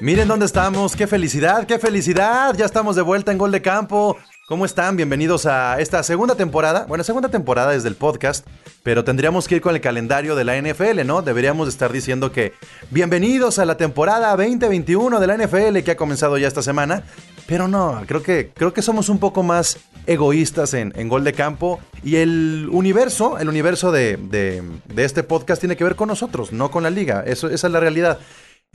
Miren dónde estamos, qué felicidad, qué felicidad. Ya estamos de vuelta en Gol de Campo. ¿Cómo están? Bienvenidos a esta segunda temporada. Bueno, segunda temporada desde el podcast, pero tendríamos que ir con el calendario de la NFL, ¿no? Deberíamos estar diciendo que bienvenidos a la temporada 2021 de la NFL que ha comenzado ya esta semana. Pero no, creo que, creo que somos un poco más egoístas en, en Gol de Campo y el universo, el universo de, de, este podcast tiene que ver con nosotros, no con la liga. Esa es la realidad.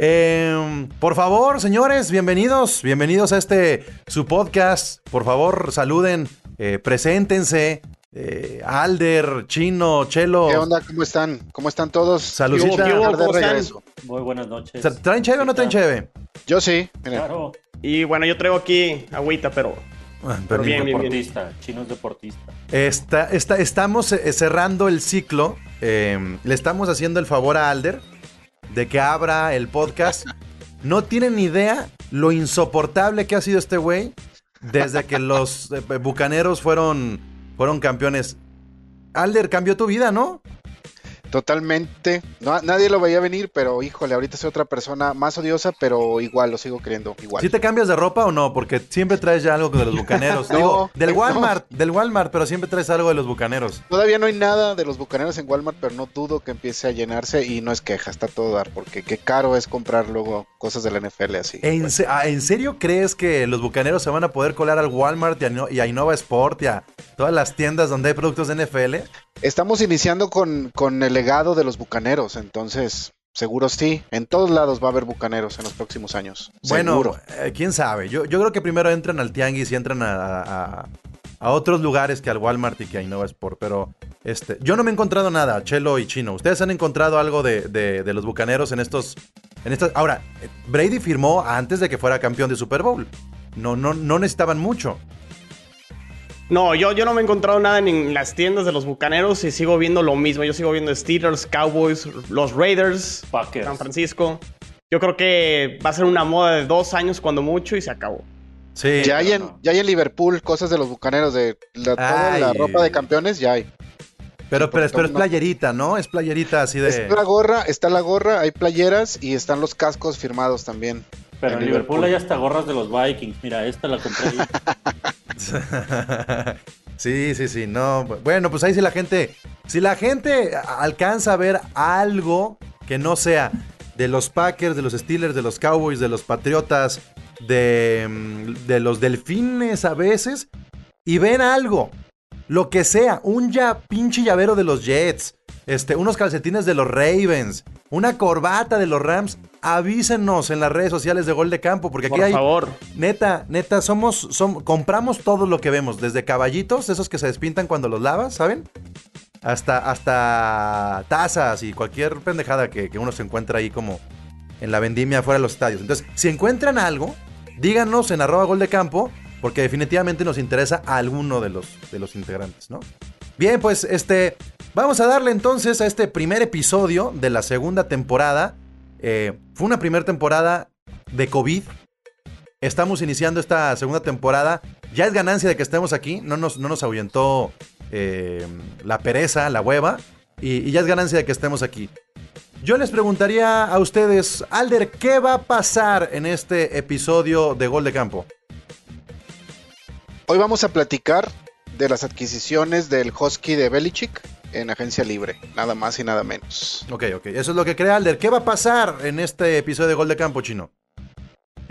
Eh, por favor, señores, bienvenidos, bienvenidos a este su podcast. Por favor, saluden, eh, preséntense. Eh, Alder, Chino, Chelo. ¿Qué onda? ¿Cómo están? ¿Cómo están todos? Saludcita. Muy buenas noches. ¿Traen cheve o no traen cheve? Yo sí. Claro. Y bueno, yo traigo aquí agüita, pero Ah, pero bien, deportista, bien. chino es deportista. Está, está, estamos eh, cerrando el ciclo. Eh, le estamos haciendo el favor a Alder de que abra el podcast. No tienen idea lo insoportable que ha sido este güey desde que los eh, bucaneros fueron, fueron campeones. Alder cambió tu vida, ¿no? Totalmente. No, nadie lo veía venir, pero híjole, ahorita soy otra persona más odiosa, pero igual lo sigo creyendo igual. ¿Sí te cambias de ropa o no? Porque siempre traes ya algo de los bucaneros. no, Digo, del Walmart, no. del Walmart, pero siempre traes algo de los bucaneros. Todavía no hay nada de los bucaneros en Walmart, pero no dudo que empiece a llenarse y no es queja, está todo dar, porque qué caro es comprar luego cosas de la NFL así. ¿En, se ¿En, serio crees que los bucaneros se van a poder colar al Walmart y a, y a Innova Sport y a todas las tiendas donde hay productos de NFL? Estamos iniciando con, con el legado de los bucaneros, entonces seguro sí. En todos lados va a haber bucaneros en los próximos años. Bueno, seguro. Eh, quién sabe. Yo, yo, creo que primero entran al Tianguis y entran a, a, a, otros lugares que al Walmart y que a Innova Sport. Pero este, yo no me he encontrado nada, Chelo y Chino. ¿Ustedes han encontrado algo de, de, de los bucaneros en estos, en estas? Ahora, Brady firmó antes de que fuera campeón de Super Bowl. No, no, no necesitaban mucho. No, yo, yo no me he encontrado nada en las tiendas de los bucaneros y sigo viendo lo mismo. Yo sigo viendo Steelers, Cowboys, los Raiders, Packers. San Francisco. Yo creo que va a ser una moda de dos años cuando mucho y se acabó. Sí. Ya hay en, ya hay en Liverpool cosas de los bucaneros, de la, toda la ropa de campeones, ya hay. Pero, pero, pero es playerita, ¿no? Es playerita así de. Está la gorra, está la gorra, hay playeras y están los cascos firmados también. Pero en, en Liverpool, Liverpool hay hasta gorras de los Vikings. Mira, esta la compré. sí, sí, sí, no. Bueno, pues ahí si la gente, si la gente alcanza a ver algo que no sea de los Packers, de los Steelers, de los Cowboys, de los Patriotas, de, mm, de los Delfines a veces, y ven algo, lo que sea, un ya pinche llavero de los Jets, este, unos calcetines de los Ravens, una corbata de los Rams, avísenos en las redes sociales de Gol de Campo, porque aquí Por hay. favor. Neta, neta, somos, somos. Compramos todo lo que vemos, desde caballitos, esos que se despintan cuando los lavas, ¿saben? Hasta, hasta tazas y cualquier pendejada que, que uno se encuentra ahí como en la vendimia fuera de los estadios. Entonces, si encuentran algo, díganos en arroba gol de campo, porque definitivamente nos interesa a alguno de los, de los integrantes, ¿no? Bien, pues este. Vamos a darle entonces a este primer episodio de la segunda temporada. Eh, fue una primera temporada de COVID. Estamos iniciando esta segunda temporada. Ya es ganancia de que estemos aquí. No nos, no nos ahuyentó eh, la pereza, la hueva. Y, y, ya es ganancia de que estemos aquí. Yo les preguntaría a ustedes, Alder, ¿qué va a pasar en este episodio de Gol de Campo? Hoy vamos a platicar de las adquisiciones del Husky de Belichick en agencia libre, nada más y nada menos. Ok, ok, eso es lo que crea Alder. ¿Qué va a pasar en este episodio de Gol de Campo Chino?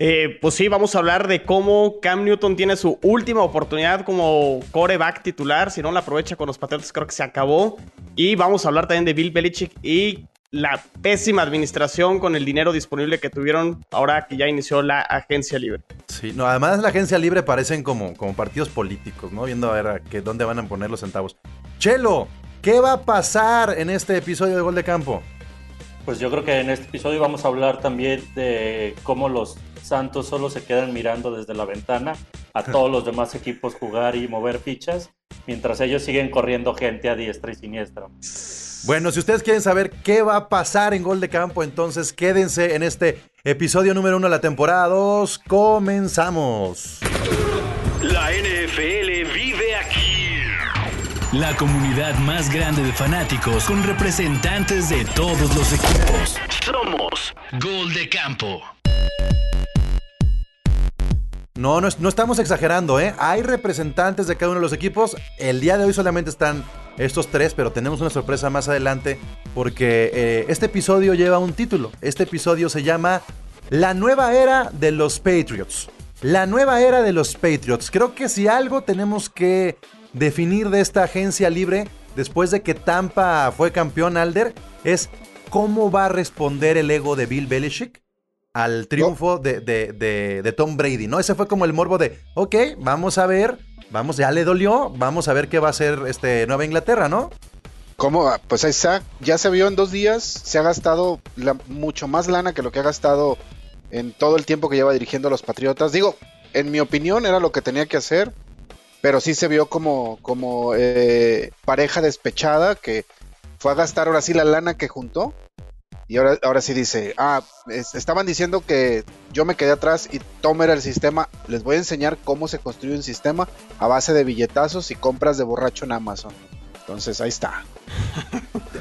Eh, pues sí, vamos a hablar de cómo Cam Newton tiene su última oportunidad como coreback titular. Si no la aprovecha con los Patriotas, creo que se acabó. Y vamos a hablar también de Bill Belichick y la pésima administración con el dinero disponible que tuvieron ahora que ya inició la agencia libre. Sí, no, además la agencia libre parecen como, como partidos políticos, ¿no? Viendo a ver a que, dónde van a poner los centavos. Chelo, ¿qué va a pasar en este episodio de Gol de Campo? Pues yo creo que en este episodio vamos a hablar también de cómo los Santos solo se quedan mirando desde la ventana a todos los demás equipos jugar y mover fichas, mientras ellos siguen corriendo gente a diestra y siniestra. Bueno, si ustedes quieren saber qué va a pasar en Gol de Campo, entonces quédense en este episodio número uno de la temporada 2. Comenzamos. La NFL aquí. La comunidad más grande de fanáticos con representantes de todos los equipos. Somos Gol de Campo. No, no, es- no estamos exagerando, ¿eh? Hay representantes de cada uno de los equipos. El día de hoy solamente están estos tres, pero tenemos una sorpresa más adelante porque eh, este episodio lleva un título. Este episodio se llama La nueva era de los Patriots. La nueva era de los Patriots. Creo que si algo tenemos que definir de esta agencia libre después de que Tampa fue campeón Alder es cómo va a responder el ego de Bill Belichick al triunfo de, de- de- de Tom Brady, ¿no? Ese fue como el morbo de, ok, vamos a ver, vamos, ya le dolió, vamos a ver qué va a hacer este Nueva Inglaterra, ¿no? ¿Cómo? Ah, Pues ahí está, ya se vio en dos días, se ha gastado la- mucho más lana que lo que ha gastado en todo el tiempo que lleva dirigiendo a los Patriotas. Digo, en mi opinión era lo que tenía que hacer, pero sí se vio como, como eh, pareja despechada que fue a gastar ahora sí la lana que juntó. Y ahora, ahora sí dice, ah, es- estaban diciendo que yo me quedé atrás y Tom era el sistema. Les voy a enseñar cómo se construye un sistema a base de billetazos y compras de borracho en Amazon. Entonces ahí está.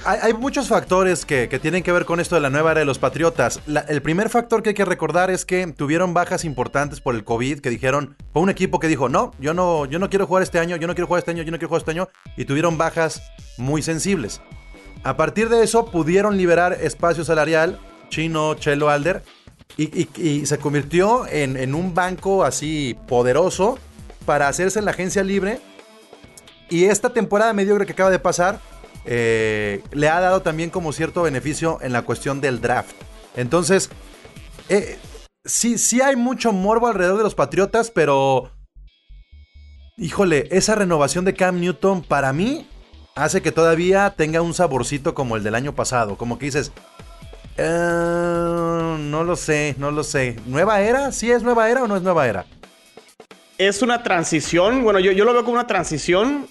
Hay, muchos factores que, que tienen que ver con esto de la nueva era de los Patriotas. El primer factor que hay que recordar es que tuvieron bajas importantes por el COVID, que dijeron, fue un equipo que dijo, no, yo no, yo no quiero jugar este año, yo no quiero jugar este año, yo no quiero jugar este año, y tuvieron bajas muy sensibles. A partir de eso pudieron liberar espacio salarial, Chino, Chelo, Alder, y, y- y se convirtió en, en un banco así poderoso para hacerse en la agencia libre. Y esta temporada mediocre que acaba de pasar eh, le ha dado también como cierto beneficio en la cuestión del draft. Entonces, eh, sí, sí hay mucho morbo alrededor de los Patriotas, pero... Híjole, esa renovación de Cam Newton para mí hace que todavía tenga un saborcito como el del año pasado. Como que dices, "Eh, no lo sé, no lo sé. ¿Nueva era? ¿Sí es nueva era o no es nueva era? Es una transición, bueno, yo, yo lo veo como una transición.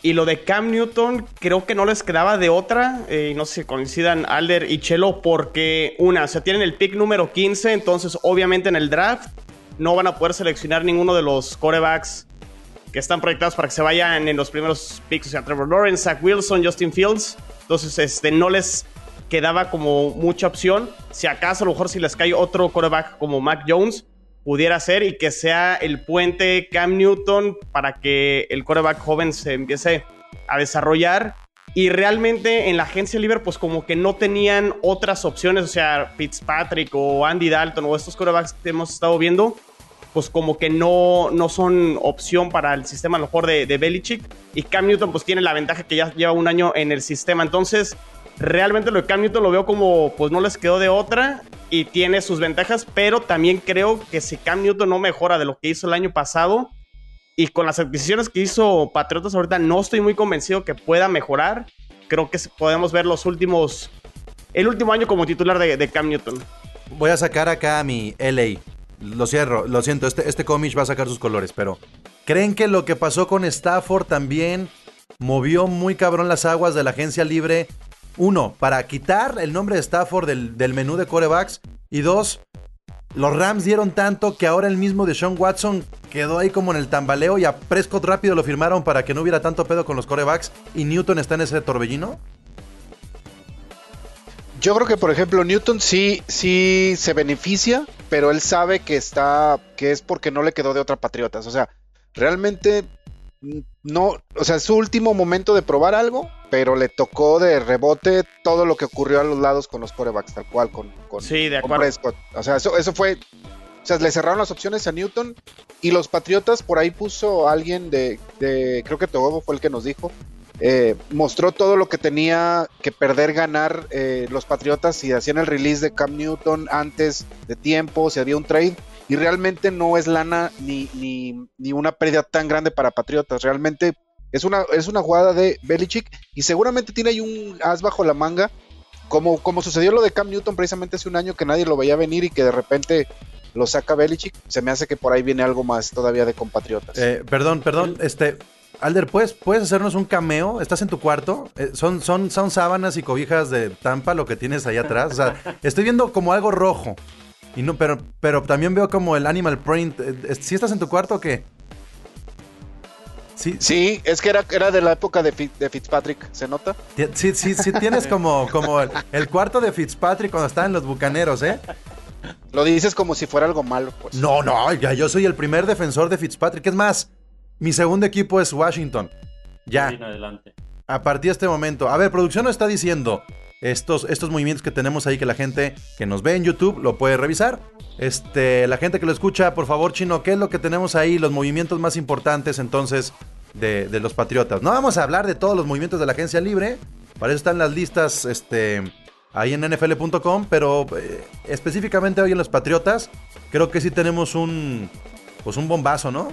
Y lo de Cam Newton creo que no les quedaba de otra. eh, no sé si coincidan Alder y Chelo porque una, o sea, tienen el pick número 15, entonces obviamente en el draft no van a poder seleccionar ninguno de los corebacks que están proyectados para que se vayan en los primeros picks, o sea, Trevor Lawrence, Zach Wilson, Justin Fields. Entonces, este, no les quedaba como mucha opción. Si acaso, a lo mejor si les cae otro coreback como Mac Jones, pudiera ser y que sea el puente Cam Newton para que el coreback joven se empiece a desarrollar. Y realmente en la agencia libre, pues como que no tenían otras opciones, o sea, Fitzpatrick o Andy Dalton o estos corebacks que hemos estado viendo, pues como que no, no son opción para el sistema a lo mejor de, de Belichick. Y Cam Newton pues tiene la ventaja que ya lleva un año en el sistema. Entonces, realmente lo de Cam Newton lo veo como pues no les quedó de otra y tiene sus ventajas, pero también creo que si Cam Newton no mejora de lo que hizo el año pasado y con las adquisiciones que hizo Patriotas ahorita no estoy muy convencido que pueda mejorar. Creo que podemos ver los últimos, el último año como titular de, Cam Newton. Voy a sacar acá a mi LA. Lo cierro, lo siento, este, este cómic va a sacar sus colores, pero ¿creen que lo que pasó con Stafford también movió muy cabrón las aguas de la agencia libre? Uno, para quitar el nombre de Stafford del, del menú de corebacks. Y dos, los Rams dieron tanto que ahora el mismo de Watson quedó ahí como en el tambaleo y a Prescott rápido lo firmaron para que no hubiera tanto pedo con los corebacks y Newton está en ese torbellino. Yo creo que, por ejemplo, Newton sí, sí se beneficia, pero él sabe que está, que es porque no le quedó de otra Patriotas. O sea, realmente mm, no, o sea, es su último momento de probar algo, pero le tocó de rebote todo lo que ocurrió a los lados con los corebacks, tal cual, con, con, Sí, de con. Prescott. O sea, eso, eso fue, o sea, le cerraron las opciones a Newton y los Patriotas, por ahí puso alguien de, de creo que Togogo fue el que nos dijo, eh, mostró todo lo que tenía que perder ganar eh, los Patriotas si hacían el release de Cam Newton antes de tiempo, si había un trade. Y realmente no es lana ni, ni, ni una pérdida tan grande para Patriotas. Realmente es una, es una jugada de Belichick y seguramente tiene ahí un as bajo la manga. Como, como sucedió lo de Cam Newton precisamente hace un año que nadie lo veía venir y que de repente lo saca Belichick. Se me hace que por ahí viene algo más todavía de compatriotas. Eh, perdón, perdón, este. Alder, ¿puedes, ¿puedes hacernos un cameo? ¿Estás en tu cuarto? Eh, ¿son, son, ¿Son sábanas y cobijas de Tampa lo que tienes ahí atrás? O sea, estoy viendo como algo rojo. Y no, pero, pero también veo como el animal print. Eh, ¿Sí estás en tu cuarto o qué? Sí, Sí, es que era, era de la época de, Fi- de Fitzpatrick, ¿se nota? sí, sí, sí tienes como, como el, el cuarto de Fitzpatrick cuando estaba en los bucaneros, ¿eh? Lo dices como si fuera algo malo, pues. No, no, ya yo soy el primer defensor de Fitzpatrick. Es más, mi segundo equipo es Washington. Ya. Adelante. A partir de este momento. A ver, producción nos está diciendo estos, estos movimientos que tenemos ahí que la gente que nos ve en YouTube lo puede revisar. Este, la gente que lo escucha, por favor, Chino, ¿qué es lo que tenemos ahí? Los movimientos más importantes entonces de, los Patriotas. No vamos a hablar de todos los movimientos de la agencia libre. Para eso están las listas este, ahí en nfl.com. Pero eh, específicamente hoy en los Patriotas, creo que sí tenemos un, pues un bombazo, ¿no?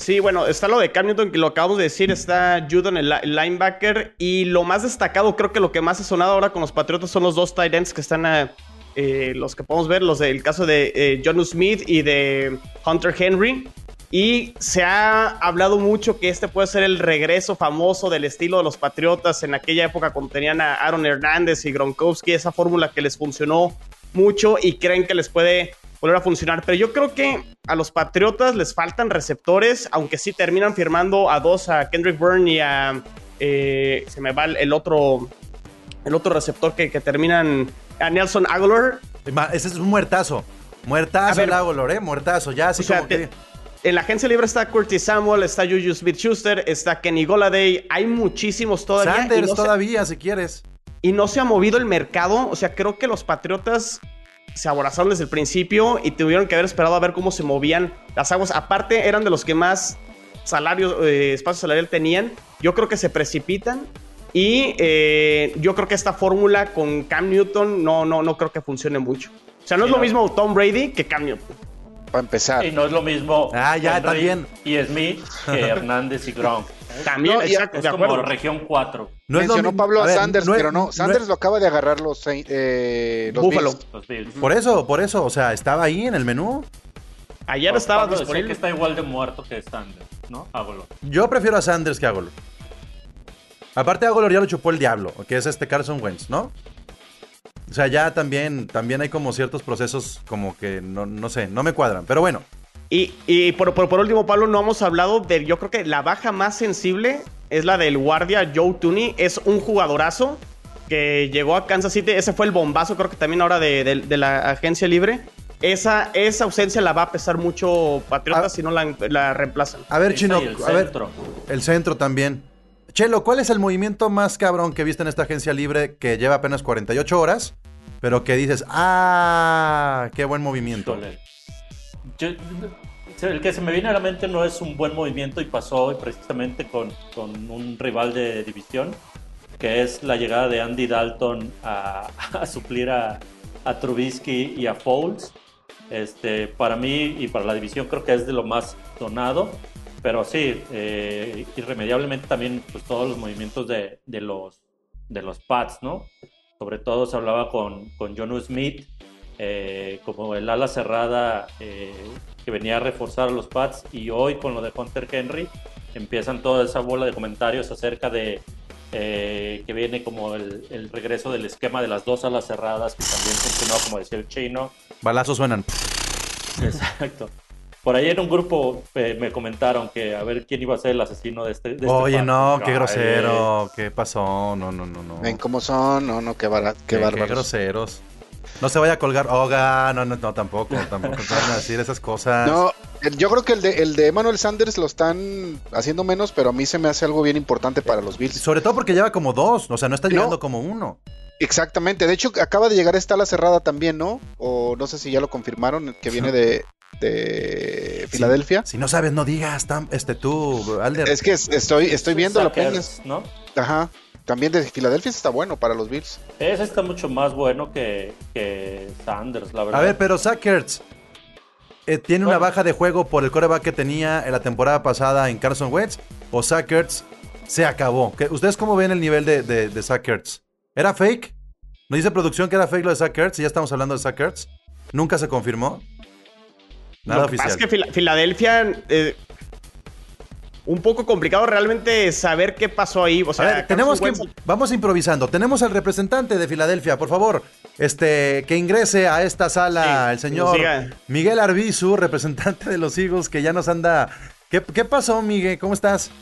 Sí, bueno, está lo de Cam Newton, que lo acabamos de decir, está Judon, el, li- el linebacker, y lo más destacado, creo que lo que más ha sonado ahora con los Patriotas son los dos tight ends que están, eh, los que podemos ver, los del caso de eh, John Smith y de Hunter Henry, y se ha hablado mucho que este puede ser el regreso famoso del estilo de los Patriotas en aquella época cuando tenían a Aaron Hernández y Gronkowski, esa fórmula que les funcionó mucho y creen que les puede volver a funcionar. Pero yo creo que a los Patriotas les faltan receptores, aunque sí terminan firmando a dos, a Kendrick Byrne y a... eh, se me va el, otro el otro receptor que, que terminan a Nelson Aguilar. Ese es un muertazo. Muertazo ver. el Agolor, ¿eh? Muertazo. Ya así O sea, como te- que... En la agencia libre está Curtis Samuel, está Juju Smith-Schuster, está Kenny Goladay. Hay muchísimos todavía. Sanders no se- todavía, si quieres. y no se ha movido el mercado. O sea, creo que los Patriotas se aborazaron desde el principio y tuvieron que haber esperado a ver cómo se movían las aguas. Aparte, eran de los que más salario, eh, espacio salarial tenían. Yo creo que se precipitan. Y eh, yo creo que esta fórmula con Cam Newton no, no, no creo que funcione mucho. O sea, no es lo no. mismo Tom Brady que Cam Newton. Para empezar. Y no es lo mismo Ah, ya, Henry también. y Smith que Hernández y Gronk. También, No, exacto, Es de como región 4, No Mencionó Pablo a, ver, Sanders, no es- pero no. no Sanders es- lo acaba de agarrar los, eh, los Buffalo. Bills. los Bills. Por eso, por eso. O sea, estaba ahí en el menú. Ayer estaba disponible. que está igual de muerto que Sanders, ¿no? Yo prefiero a Sanders que a. Aparte, Agolor ya lo chupó el diablo, que es este Carson Wentz, ¿no? O sea, ya también, también hay como ciertos procesos como que no, no sé, no me cuadran. Pero bueno, Y, y por, por, por último, Pablo, no hemos hablado de, yo creo que la baja más sensible es la del guardia Joe Tooney. Es un jugadorazo que llegó a Kansas City. Ese fue el bombazo, creo que también ahora de, de- de la agencia libre. Esa, esa ausencia la va a pesar mucho Patriotas Ah. si no la, la reemplazan. a ver, Chino, el a ver, centro. el centro también. Chelo, ¿cuál es el movimiento más cabrón que viste en esta agencia libre que lleva apenas 48 horas, pero que dices, ah, qué buen movimiento? Yo- el que se me viene a la mente no es un buen movimiento y pasó hoy precisamente con, con un rival de división, que es la llegada de Andy Dalton a, a suplir a, a Trubisky y a Foles. Este, para mí y para la división creo que es de lo más donado, pero sí, eh, irremediablemente también pues, todos los movimientos de, de los, de los Pats, ¿no? Sobre todo se hablaba con, con Jonu Smith, eh, como el ala cerrada eh, que venía a reforzar a los Pats y hoy con lo de Hunter Henry empiezan toda esa bola de comentarios acerca de eh, que viene como el, el regreso del esquema de las dos alas cerradas que también funcionó como decía el chino Balazos suenan. exacto por ahí en un grupo eh, me comentaron que a ver quién iba a ser el asesino de este, de este Oye, no, qué grosero, qué pasó, no, no, no, no. Ven cómo son, no, no, qué, bara- qué Qué, qué bárbaros. groseros. No se vaya a colgar. Oga, no, no, no, tampoco, tampoco. Van a decir esas cosas. No, yo creo que el de, el de Emmanuel Sanders lo están haciendo menos, pero a mí se me hace algo bien importante para los Bills. Sobre todo porque lleva como dos, o sea, no está No. llegando como uno. Exactamente, de hecho acaba de llegar esta ala cerrada también, ¿no? O no sé si ya lo confirmaron, que viene de, de Filadelfia. Si no sabes, no digas, tam- este tú, Alder. Es que es- estoy, estoy viendo Sackers, apenas. ¿no? Ajá. También de Filadelfia está bueno para los Bills. Ese está mucho más bueno que, que Sanders, la verdad. A ver, pero Sackers eh, tiene una baja de juego por el coreback que tenía en la temporada pasada en Carson Wentz o Sackers se acabó. ¿Qué- ¿Ustedes cómo ven el nivel de, de? ¿Era fake? ¿Nos dice producción que era fake lo de Zach Ertz? Y ya estamos hablando de Zach Ertz. ¿Nunca se confirmó? Nada Lo que pasa oficial. es que Fila- Filadelfia. eh, un poco complicado realmente saber qué pasó ahí. O sea, a ver, tenemos que Carson Wentz- vamos improvisando. Tenemos al representante de Filadelfia, por favor, este que ingrese a esta sala Sí, el señor. Miguel Arbizu, representante de los Eagles, que ya nos anda. ¿Qué, qué pasó, Miguel? ¿Cómo estás?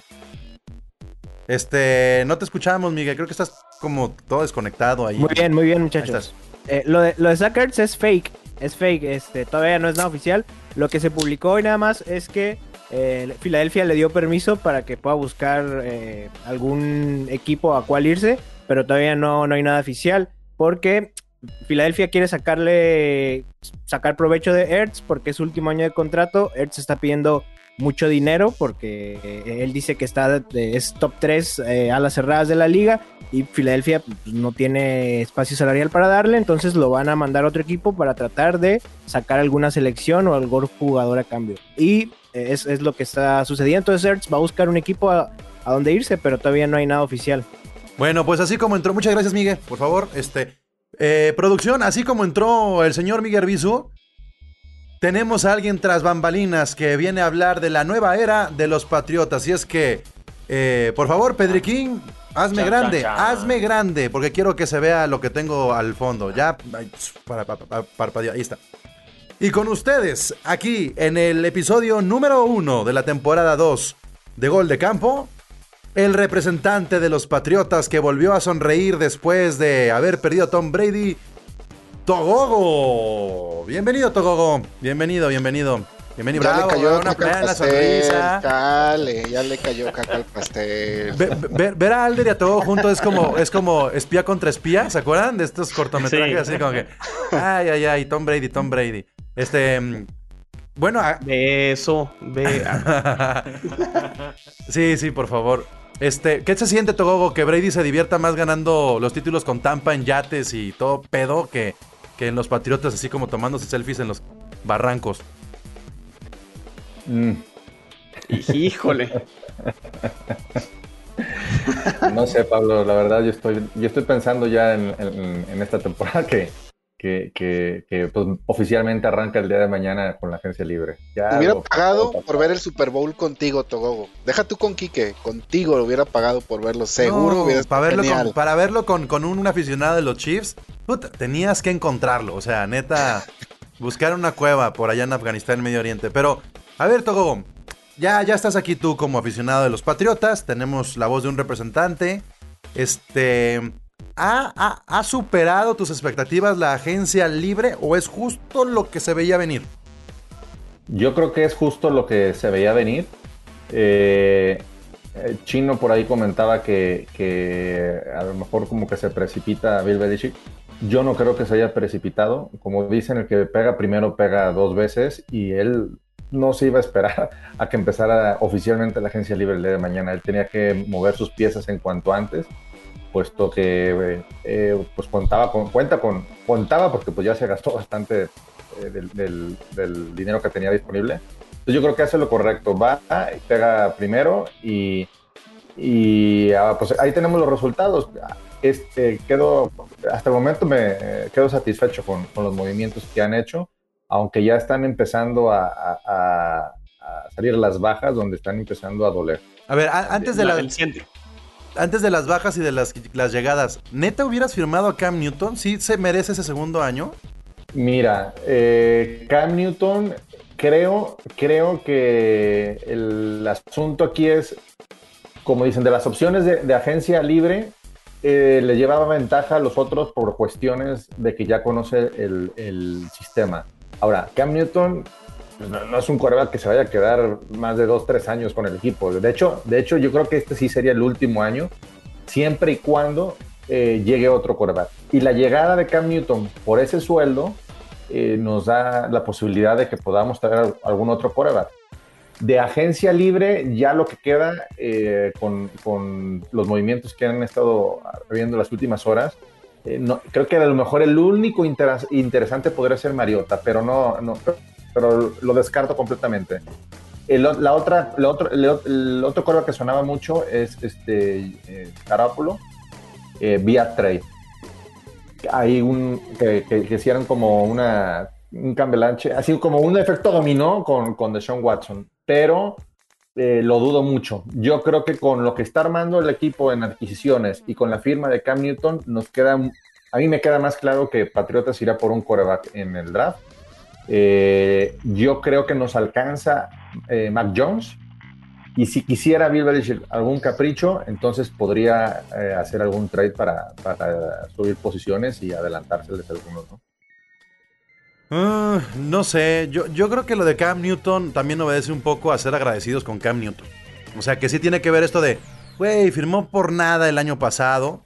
Este, no te escuchamos, Miguel. Creo que estás como todo desconectado ahí. Muy bien, muy bien, muchachos. Eh, lo, de, lo de es fake. es fake, este, todavía no es nada oficial. Lo que se publicó y nada más es que eh, Filadelfia le dio permiso para que pueda buscar eh, algún equipo a cual irse, pero todavía no, no hay nada oficial, porque Filadelfia quiere sacarle sacar provecho de Ertz porque es su último año de contrato. Ertz está pidiendo mucho dinero porque eh, él dice que está es top 3 a las cerradas de la liga y Filadelfia pues, no tiene espacio salarial para darle, entonces lo van a mandar a otro equipo para tratar de sacar alguna selección o algún jugador a cambio. Y es, es lo que está sucediendo. Entonces Ertz va a buscar un equipo a, a donde irse, pero todavía no hay nada oficial. Bueno, pues así como entró, muchas gracias Miguel, por favor, este, eh, producción, así como entró el señor Miguel Bisu, tenemos a alguien tras bambalinas que viene a hablar de la nueva era de los Patriotas. Y es que, eh, por favor, Pedriquín, hazme Chan, grande, chan, chan. hazme grande, porque quiero que se vea lo que tengo al fondo. Ya, para, para, para, parpadeo, ahí está. Y con ustedes, aquí en el episodio número uno de la temporada 2 de Gol de Campo, el representante de los Patriotas que volvió a sonreír después de haber perdido a Tom Brady, Togogo. Bienvenido, Togogo. Bienvenido, bienvenido. Bienvenido. Ya Bravo, le cayó una caca pastel, sonrisa. Dale, ya le cayó caca al pastel. Ve- Ver, ver a Alder y a Togogo junto es como, es como espía contra espía, ¿se acuerdan? De estos cortometrajes Sí. así como que, ay, ay, ay, Tom Brady, Tom Brady. Este, bueno, a- Beso, ve. ah, Sí, sí, por favor. Este, ¿qué se siente, Togogo, que Brady se divierta más ganando los títulos con Tampa en yates y todo pedo que, que en los Patriotas, así como tomándose selfies en los barrancos? Mm, Híjole. no sé, Pablo, la verdad yo estoy, yo estoy pensando ya en, en- en esta temporada que, que, que- que, pues, oficialmente arranca el día de mañana con la agencia libre. Ya Hubiera lo- pagado lo- por ver el Super Bowl contigo, Togogo. Deja tú con Quique, contigo lo hubiera pagado por verlo. Seguro No, para verlo, con, para verlo con, con un, aficionado de los Chiefs, puta, tenías que encontrarlo. O sea, neta, buscar una cueva por allá en Afganistán, Medio Oriente. Pero, a ver, Togogo, ya, ya estás aquí tú como aficionado de los Patriotas. Tenemos la voz de un representante. Este. ¿Ha, superado tus expectativas la agencia libre o es justo lo que se veía venir? Yo creo que es justo lo que se veía venir. Eh, eh, Chino por ahí comentaba que, que a lo mejor como que se precipita Bill Belichick. Yo no creo que se haya precipitado. Como dicen, el que pega primero pega dos veces y él no se iba a esperar a que empezara oficialmente la agencia libre el día de mañana. Él tenía que mover sus piezas en cuanto antes, puesto que eh, eh, pues contaba con, cuenta con, contaba porque pues ya se gastó bastante eh, del, del- del dinero que tenía disponible. Entonces yo creo que hace lo correcto, va y pega primero y, y ah, pues ahí tenemos los resultados. Este, quedo, hasta el momento me eh, quedo satisfecho con, con los movimientos que han hecho, aunque ya están empezando a, a- a- a salir las bajas, donde están empezando a doler. A ver, a- antes de, La la. Antes de las bajas y de las, llegadas, ¿neta hubieras firmado a Cam Newton? ¿Sí se merece ese segundo año? Mira, eh, Cam Newton, creo, creo que el asunto aquí es, como dicen, de las opciones de, agencia libre, eh, le llevaba ventaja a los otros por cuestiones de que ya conoce el sistema. Ahora, Cam Newton pues, no, es un coreback que se vaya a quedar más de dos, tres años con el equipo. De hecho, de hecho, yo creo que este sí sería el último año, siempre y cuando eh, llegue otro coreback. Y la llegada de Cam Newton por ese sueldo eh, nos da la posibilidad de que podamos traer algún otro coreback. De agencia libre, ya lo que queda eh, con, los movimientos que han estado habiendo las últimas horas, no, creo que a lo mejor el único interes- interesante podría ser Mariota, pero no pero lo descarto completamente. El, la otra, la otro, el, el otro coreback que sonaba mucho es este eh, Garoppolo, eh, vía trade. Hay un que, que, que hicieron como una un cambelanche, así como un efecto dominó con, con Deshaun Watson, pero eh, lo dudo mucho. Yo creo que con lo que está armando el equipo en adquisiciones y con la firma de Cam Newton, nos queda, a mí me queda más claro que Patriotas irá por un coreback en el draft. Eh, yo creo que nos alcanza eh, Mac Jones. Y si quisiera Bill Belichick algún capricho, entonces podría eh, hacer algún trade para, subir posiciones y adelantárseles algunos, ¿no? Ah, no sé, yo, yo creo que lo de Cam Newton también obedece un poco a ser agradecidos con Cam Newton. O sea, que sí tiene que ver esto de, güey, firmó por nada el año pasado.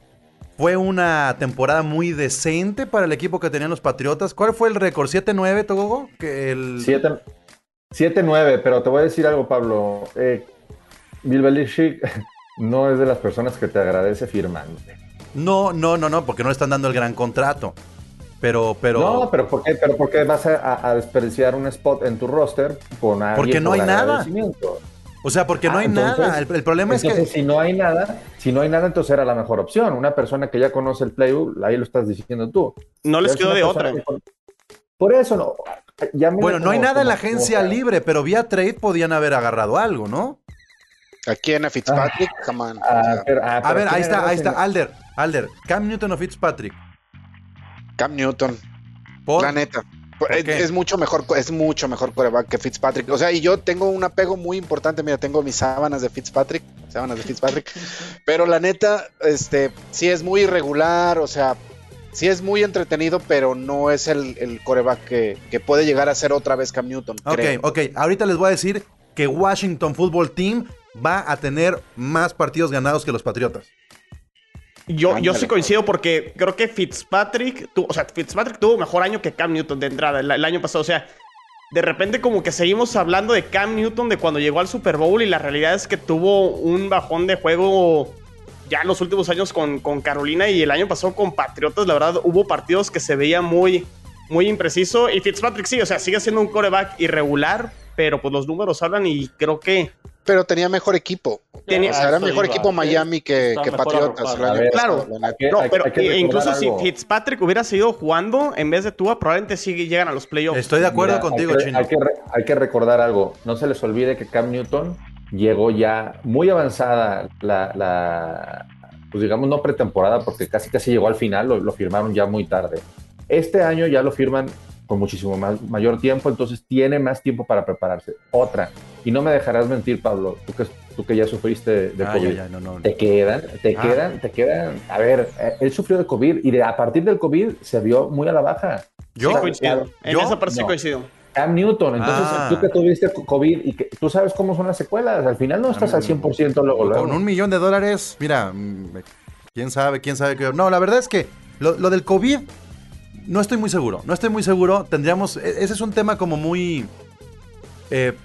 Fue una temporada muy decente para el equipo que tenían los Patriotas. ¿Cuál fue el récord? ¿7-9, Togogo? El... 7-9, pero te voy a decir algo, Pablo. Eh, Bill Belichick no es de las personas que te agradece firmando. No, no, no, no, porque no le están dando el gran contrato. Pero, pero. No, pero ¿por qué, pero ¿por qué vas a, a desperdiciar un spot en tu roster nada? Porque no hay nada. O sea, porque no Ah, hay entonces- nada. El, el problema es que. Si no hay nada, si no hay nada, entonces era la mejor opción. Una persona que ya conoce el playbook, ahí lo estás diciendo tú. No les Es quedó de otra. que Por eso no. llámele Bueno, no hay como- nada en la agencia como- libre, pero vía trade podían haber agarrado algo, ¿no? Aquí en a Fitzpatrick, come on. Ah, pero- ah, A ver, ¿quién ahí está, ahí está. Alder, Alder. Cam Newton o Fitzpatrick. Cam Newton, Por- la neta. Es, mucho mejor, es mucho mejor quarterback que Fitzpatrick. O sea, y yo tengo un apego muy importante. Mira, tengo mis sábanas de Fitzpatrick, sábanas de Fitzpatrick. pero la neta, este, sí es muy irregular. O sea, sí es muy entretenido, pero no es el, el que, que puede llegar a ser otra vez Cam Newton. Ok, creo. ok. Ahorita les voy a decir que Washington Football Team va a tener más partidos ganados que los Patriotas. Yo, yo sí coincido porque creo que Fitzpatrick, tu- o sea, Fitzpatrick tuvo mejor año que Cam Newton de entrada el, el año pasado. O sea, de repente como que seguimos hablando de Cam Newton de cuando llegó al Super Bowl y la realidad es que tuvo un bajón de juego ya en los últimos años con, con Carolina y el año pasado con Patriotas. La verdad, hubo partidos que se veía muy, muy impreciso. Y Fitzpatrick sí, o sea, sigue siendo un coreback irregular, pero pues los números hablan y creo que Pero tenía mejor equipo. Tenía- o sea, era Eso mejor iba. equipo Miami que, que Patriotas. ver, Claro. que- No, hay- pero hay que recordar incluso si. Fitzpatrick hubiera seguido jugando en vez de Tua, probablemente sí llegan a los playoffs. Estoy de acuerdo Mira, contigo, hay que, Chino. Hay que, re- hay que recordar algo. No se les olvide que Cam Newton llegó ya muy avanzada la, la- pues digamos, no pretemporada, porque casi casi llegó al final, lo, lo firmaron ya muy tarde. Este año ya lo firman con muchísimo más, mayor tiempo, entonces tiene más tiempo para prepararse. Otra, y no me dejarás mentir, Pablo, tú que, tú que ya sufriste de Ay, COVID. ay, ay, no, no. Te quedan, te Ah. quedan, te quedan. A ver, eh, él sufrió de COVID y de, a partir del COVID se vio muy a la baja. Yo, Sí coincido. En ¿Yo? esa parte sí No. coincido. Cam Newton, entonces Ah. tú que tuviste COVID y que tú sabes cómo son las secuelas, al final no estás al 100% luego, luego. con un millón de dólares, mira, mm, quién sabe, quién sabe qué. No, la verdad es que lo, lo del COVID, no estoy muy seguro. No estoy muy seguro. Tendríamos. e- Ese es un tema como muy. eh,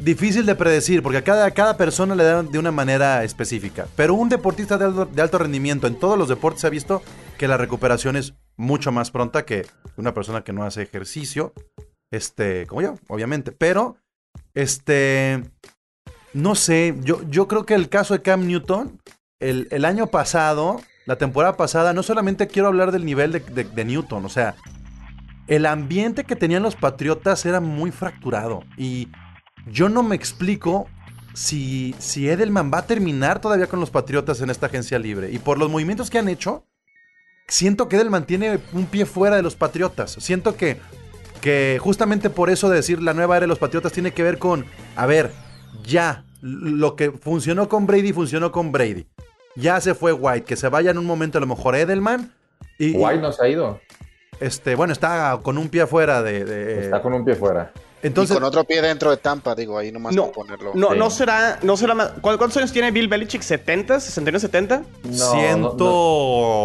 difícil de predecir, porque a cada, cada persona le dan de una manera específica. Pero un deportista de alto, de alto rendimiento en todos los deportes ha visto que la recuperación es mucho más pronta que una persona que no hace ejercicio. Este, como yo, obviamente. Pero, este. No sé, yo, yo creo que el caso de Cam Newton, el, el año pasado, la temporada pasada, no solamente quiero hablar del nivel de, de- Newton, o sea, el ambiente que tenían los Patriotas era muy fracturado. Y yo no me explico si, si Edelman va a terminar todavía con los Patriotas en esta agencia libre. Y por los movimientos que han hecho, siento que Edelman tiene un pie fuera de los Patriotas. Siento que, que justamente por eso de decir la nueva era de los Patriotas tiene que ver con, a ver, ya, lo que funcionó con Brady, funcionó con Brady. Ya se fue White, que se vaya en un momento a lo mejor Edelman. Y, White no se ha ido, este, bueno, está con un pie afuera de. de- está con un pie fuera. Entonces, y con otro pie dentro de Tampa, digo, ahí nomás No, ponerlo. No, Sí. no será, no será más. ¿cuál- ¿Cuántos años tiene Bill Belichick? ¿70? ¿61, 70? No, no,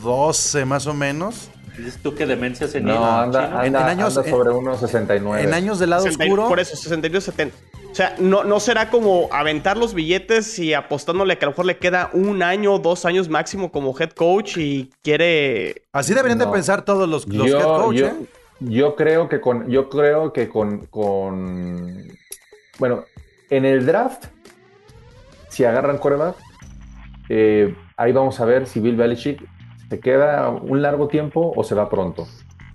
112 más o menos. Dices tú que demencia senil. No, anda, En- años- anda sobre unos 69. En años del lado 60 oscuro. Por eso, 62, 70. O sea, no, no será como aventar los billetes y apostándole que a lo mejor le queda un año, dos años máximo como head coach y quiere. Así deberían de No. pensar todos los, los yo, head coach, yo, ¿eh? yo creo que con, yo creo que con, con, bueno, en el draft, si agarran coreback, eh, ahí vamos a ver si Bill Belichick se queda un largo tiempo o se va pronto.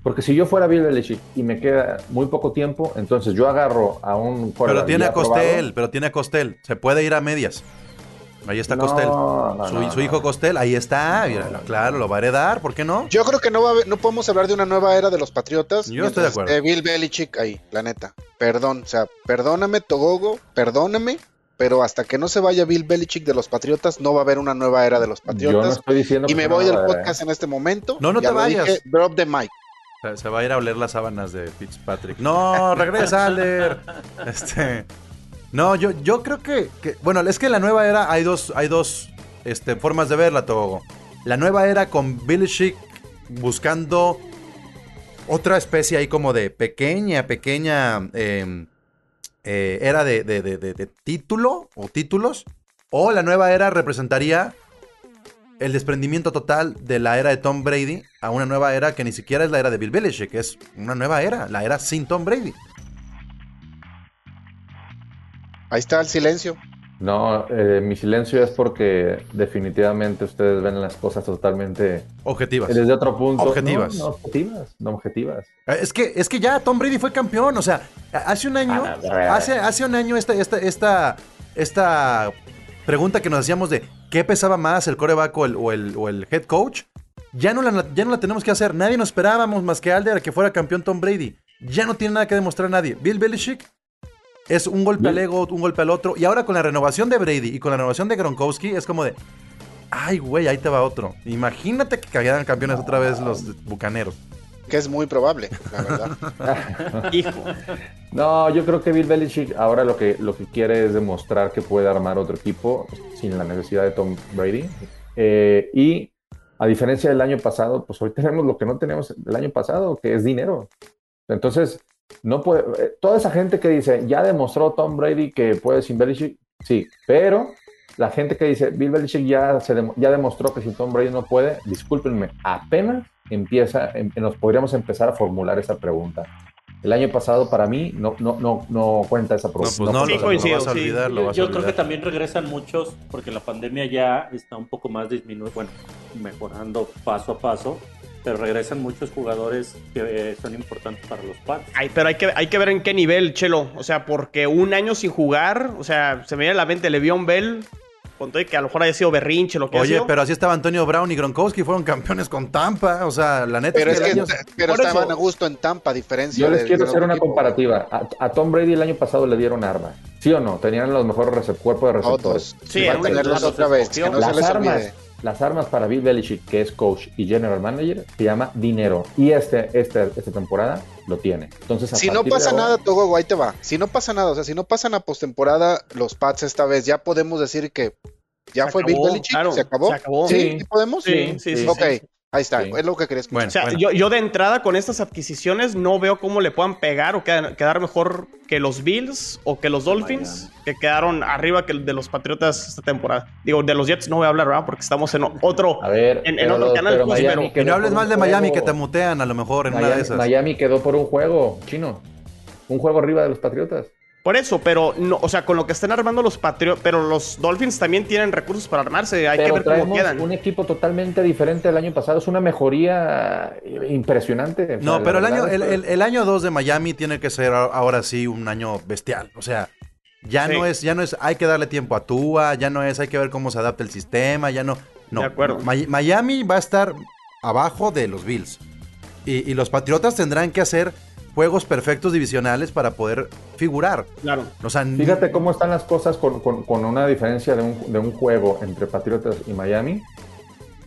Porque si yo fuera Bill Belichick y me queda muy poco tiempo, entonces yo agarro a un Pero tiene a Costel, probado. pero tiene a Costel. Se puede ir a medias. Ahí está No, Costel. no, su, no, su no. hijo Costel, ahí está. claro, lo va a heredar, ¿por qué no? Yo creo que no va a haber- no podemos hablar de una nueva era de los Patriotas. Yo estoy de acuerdo. Bill Belichick ahí, la neta. Perdón, o sea, perdóname, Togogo, perdóname, pero hasta que no se vaya Bill Belichick de los Patriotas, no va a haber una nueva era de los Yo no Patriotas. estoy diciendo y me voy del era. podcast en este momento. No, no Ya te vayas. dije, drop the mic. Se, va a ir a oler las sábanas de Fitzpatrick. No, regresa, Alder. Este. No, yo, yo creo que, que- Bueno, es que la nueva era hay dos, hay dos este, formas de verla, Togo. La nueva era con Belichick buscando otra especie ahí como de pequeña, pequeña eh, eh, era de, de- de- de- título o títulos. O la nueva era representaría el desprendimiento total de la era de Tom Brady a una nueva era que ni siquiera es la era de Bill Belichick, que es una nueva era, la era sin Tom Brady. Ahí está el silencio. No, eh, mi silencio es porque definitivamente ustedes ven las cosas totalmente Objetivas. desde otro punto. Objetivas. No, no objetivas, no objetivas. Eh, Es que, es que ya Tom Brady fue campeón. O sea, hace un año. Hace, hace un año esta, esta, esta, esta pregunta que nos hacíamos de qué pesaba más, el coreback o el, o el, o el head coach. Ya no, la, ya no la tenemos que hacer. Nadie nos esperábamos más que Alder a que fuera campeón Tom Brady. Ya no tiene nada que demostrar nadie. Bill Belichick es un golpe al ego, un golpe al otro. Y ahora con la renovación de Brady y con la renovación de Gronkowski es como de. Ay, güey, ahí te va otro. Imagínate que quedaran campeones otra vez los bucaneros. Que es muy probable, la verdad. Hijo. No, yo creo que Bill Belichick ahora lo que, lo que quiere es demostrar que puede armar otro equipo sin la necesidad de Tom Brady. Eh, y a diferencia del año pasado, pues hoy tenemos lo que no teníamos el año pasado, que es dinero. Entonces, no puede, eh, toda esa gente que dice, ya demostró Tom Brady que puede sin Belichick, sí, pero la gente que dice, Bill Belichick ya, se ya demostró que sin Tom Brady no puede, discúlpenme, apenas empieza, em- nos podríamos empezar a formular esa pregunta. El año pasado para mí no, no, no, no cuenta esa No, pregunta. pues no, Sí, lo- lo, coincido, vas a sí. Yo, yo creo que también regresan muchos porque la pandemia ya está un poco más disminuida, bueno, mejorando paso a paso, pero regresan muchos jugadores que eh, son importantes para los Pats. Ay, pero hay que, hay que ver en qué nivel, Chelo. O sea, porque un año sin jugar, o sea, se me viene a la mente Le'Veon Bell, con todo y que a lo mejor haya sido berrinche lo que ha Oye, sido. pero así estaba Antonio Brown y Gronkowski, fueron campeones con Tampa. O sea, la neta Pero es que pero eso- estaban a gusto en Tampa, a diferencia Yo les de- quiero de hacer una equipo. comparativa. A, a Tom Brady el año pasado le dieron armas. ¿Sí o no? Tenían los mejores cuerpos de receptores. Todos. Sí, va a tenerlos los otra vez, que no se las les armas, olvide. Las armas para Bill Belichick, que es coach y general manager, se llama dinero. Y este, este, esta temporada lo tiene. Entonces, a Si no pasa ahora- nada, Togo, ahí te va. Si no pasa nada, o sea, si no pasan a postemporada los Pats esta vez, ya podemos decir que ya Se fue acabó, Bill Belichick, claro, ¿se acabó? se acabó. ¿Sí? Sí. ¿Sí podemos? Sí, sí, sí, Ok, sí. Ahí está, Sí. es lo que escuchar. Bueno, O sea, bueno. yo, yo de entrada con estas adquisiciones no veo cómo le puedan pegar o quedar, quedar mejor que los Bills o que los Dolphins, que quedaron arriba que el de los Patriotas esta temporada. Digo, de los Jets no voy a hablar, ¿verdad? Porque estamos en otro, A ver, en, otro los- canal. pero pues, Miami pero- Y quedó no hables mal de Miami, juego. que te mutean a lo mejor en una de Miami, esas. Miami quedó por un juego, chino. Un juego arriba de los Patriotas. Por eso, pero no, o sea, con lo que están armando los Patriotas, pero los Dolphins también tienen recursos para armarse. Hay que ver cómo quedan. un equipo totalmente diferente del año pasado. Es una mejoría impresionante. O sea, No, pero el año, el, es que- el- el año 2 de Miami tiene que ser a- ahora sí un año bestial. O sea, ya Sí. no es, ya no es, hay que darle tiempo a Tua, ya no es, hay que ver cómo se adapta el sistema, ya no. No. De acuerdo. Mi- Miami va a estar abajo de los Bills. Y, y los Patriotas tendrán que hacer juegos perfectos divisionales para poder figurar. Claro. O sea, Fíjate cómo están las cosas con, con- con una diferencia de un, de un juego entre Patriotas y Miami,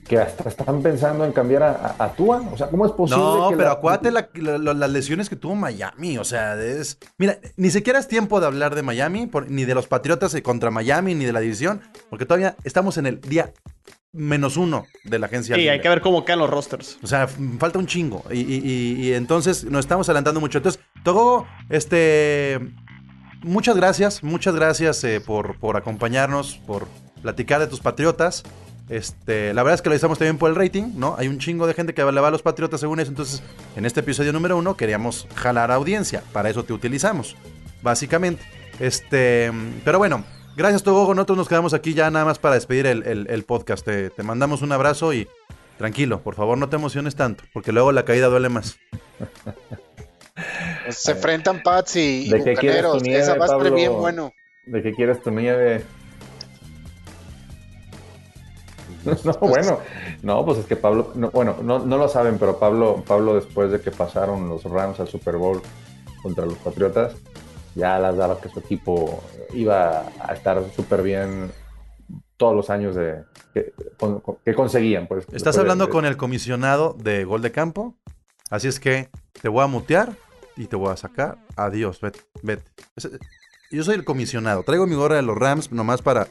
que hasta están pensando en cambiar a, a, a Tua. O sea, ¿cómo es posible? No, que pero la- acuérdate la- la- la- las lesiones que tuvo Miami. O sea, es. Mira, ni siquiera es tiempo de hablar de Miami, por- ni de los Patriotas contra Miami, ni de la división, porque todavía estamos en el día menos uno de la agencia. Sí, hay que ver cómo quedan los rosters. O sea, falta un chingo. Y, y- y- y entonces nos estamos adelantando mucho. Entonces, Togo, este. Muchas gracias, muchas gracias eh, por, por acompañarnos, por platicar de tus patriotas. Este, la verdad es que lo hicimos también por el rating, ¿no? Hay un chingo de gente que le va a los patriotas según eso. Entonces, en este episodio número uno queríamos jalar audiencia. Para eso te utilizamos, básicamente. Este, pero bueno, gracias Togo. Nosotros nos quedamos aquí ya nada más para despedir el, el- el podcast. Te, te mandamos un abrazo y tranquilo, por favor no te emociones tanto, porque luego la caída duele más. Se enfrentan Pats y, y ¿De qué quieres tu Bucaneros. nieve, Esa va a estar Pablo? bien bueno. ¿De qué quieres tu nieve? No, bueno, no, pues es que Pablo, no, bueno, no, no lo saben, pero Pablo, Pablo después de que pasaron los Rams al Super Bowl contra los Patriotas, ya las daba que su equipo iba a estar súper bien todos los años de que, con- con- que conseguían. Pues, ¿Estás hablando de- con el comisionado de gol de campo? Así es que te voy a mutear y te voy a sacar. Adiós, vete, Yo soy el comisionado. Traigo mi gorra de los Rams nomás para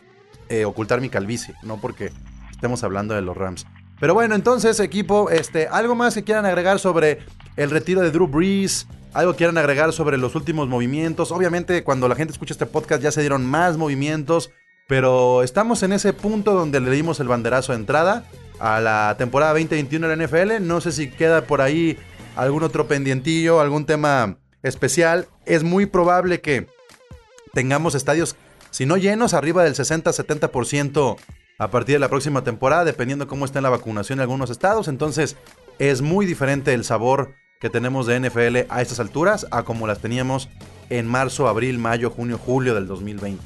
eh, ocultar mi calvicie, no porque estemos hablando de los Rams. Pero bueno, entonces, equipo, este, algo más que quieran agregar sobre el retiro de Drew Brees, algo quieran agregar sobre los últimos movimientos. Obviamente, cuando la gente escucha este podcast ya se dieron más movimientos, pero estamos en ese punto donde le dimos el banderazo de entrada a la temporada 2021 de la NFL. No sé si queda por ahí algún otro pendientillo, algún tema especial. Es muy probable que tengamos estadios, si no llenos, arriba del 60-70% a partir de la próxima temporada, dependiendo cómo esté la vacunación en algunos estados. Entonces, es muy diferente el sabor que tenemos de NFL a estas alturas a como las teníamos en marzo, abril, mayo, junio, julio del 2020.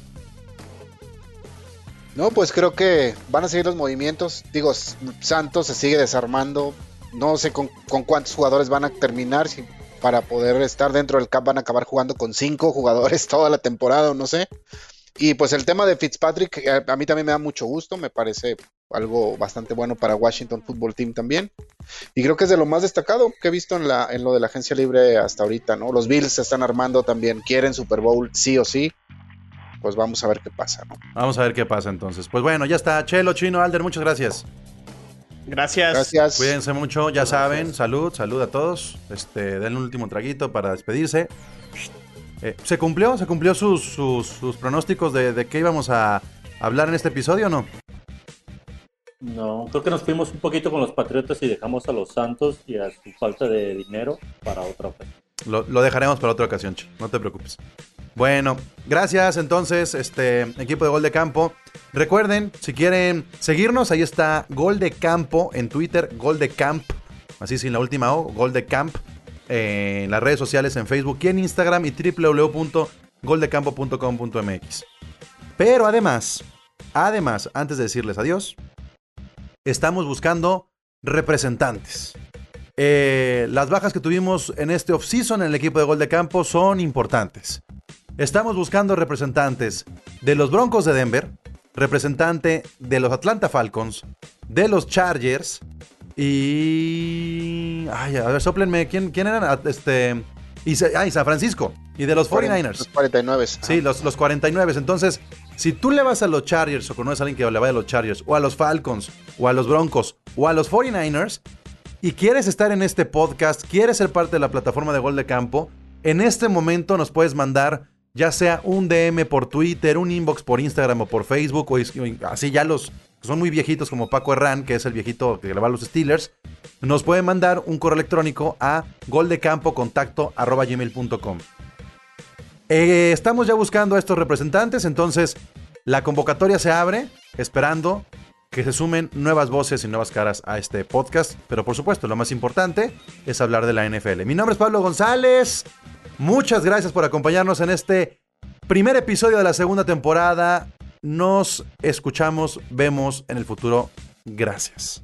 No, pues creo que van a seguir los movimientos. Digo, Santos se sigue desarmando. No sé con, cuántos jugadores van a terminar. Si para poder estar dentro del cap van a acabar jugando con cinco jugadores toda la temporada, o no sé. Y pues el tema de Fitzpatrick, eh, a mí también me da mucho gusto. Me parece algo bastante bueno para Washington Football Team también. Y creo que es de lo más destacado que he visto en, la, en lo de la agencia libre hasta ahorita, ¿no? Los Bills se están armando también. Quieren Super Bowl sí o sí. Pues vamos a ver qué pasa, ¿no? Vamos a ver qué pasa entonces. Pues bueno, ya está. Chelo, Chino, Alder, muchas gracias. Gracias. Gracias. Cuídense mucho, ya saben. Salud, salud a todos. Este, denle un último traguito para despedirse. Eh, ¿Se cumplió? ¿Se cumplió sus, sus, sus pronósticos de, de qué íbamos a hablar en este episodio o no? No, creo que nos fuimos un poquito con los Patriotas y dejamos a los Santos y a su falta de dinero para otra ocasión. Lo, lo dejaremos para otra ocasión, no te preocupes. Bueno, gracias entonces, este equipo de Gol de Campo. Recuerden, si quieren seguirnos, ahí está Gol de Campo en Twitter, Gol de Camp, así sin la última O, Gol de Camp, eh, en las redes sociales, en Facebook y en Instagram y www.goldecampo.com.mx. Pero además, además, antes de decirles adiós, estamos buscando representantes. Eh, las bajas que tuvimos en este offseason en el equipo de gol de campo son importantes. Estamos buscando representantes de los Broncos de Denver, representante de los Atlanta Falcons, de los Chargers y... Ay, a ver, soplenme, ¿quién, quién eran? Ah, Este... Y, ah, y San Francisco. Y de los 49ers. Los 49. Sí, los, los 49. Entonces, si tú le vas a los Chargers o conoces a alguien que le vaya a los Chargers, o a los Falcons, o a los Broncos, o a los 49ers, y quieres estar en este podcast, quieres ser parte de la plataforma de Gol de Campo, en este momento nos puedes mandar ya sea un DM por Twitter, un inbox por Instagram o por Facebook, o así ya los que son muy viejitos como Paco Herrán, que es el viejito que le va a los Steelers, nos pueden mandar un correo electrónico a goldecampocontacto.gmail.com. Eh, estamos ya buscando a estos representantes, entonces la convocatoria se abre, esperando que se sumen nuevas voces y nuevas caras a este podcast. Pero por supuesto, lo más importante es hablar de la NFL. Mi nombre es Pablo González. Muchas gracias por acompañarnos en este primer episodio de la segunda temporada. Nos escuchamos, vemos en el futuro. Gracias.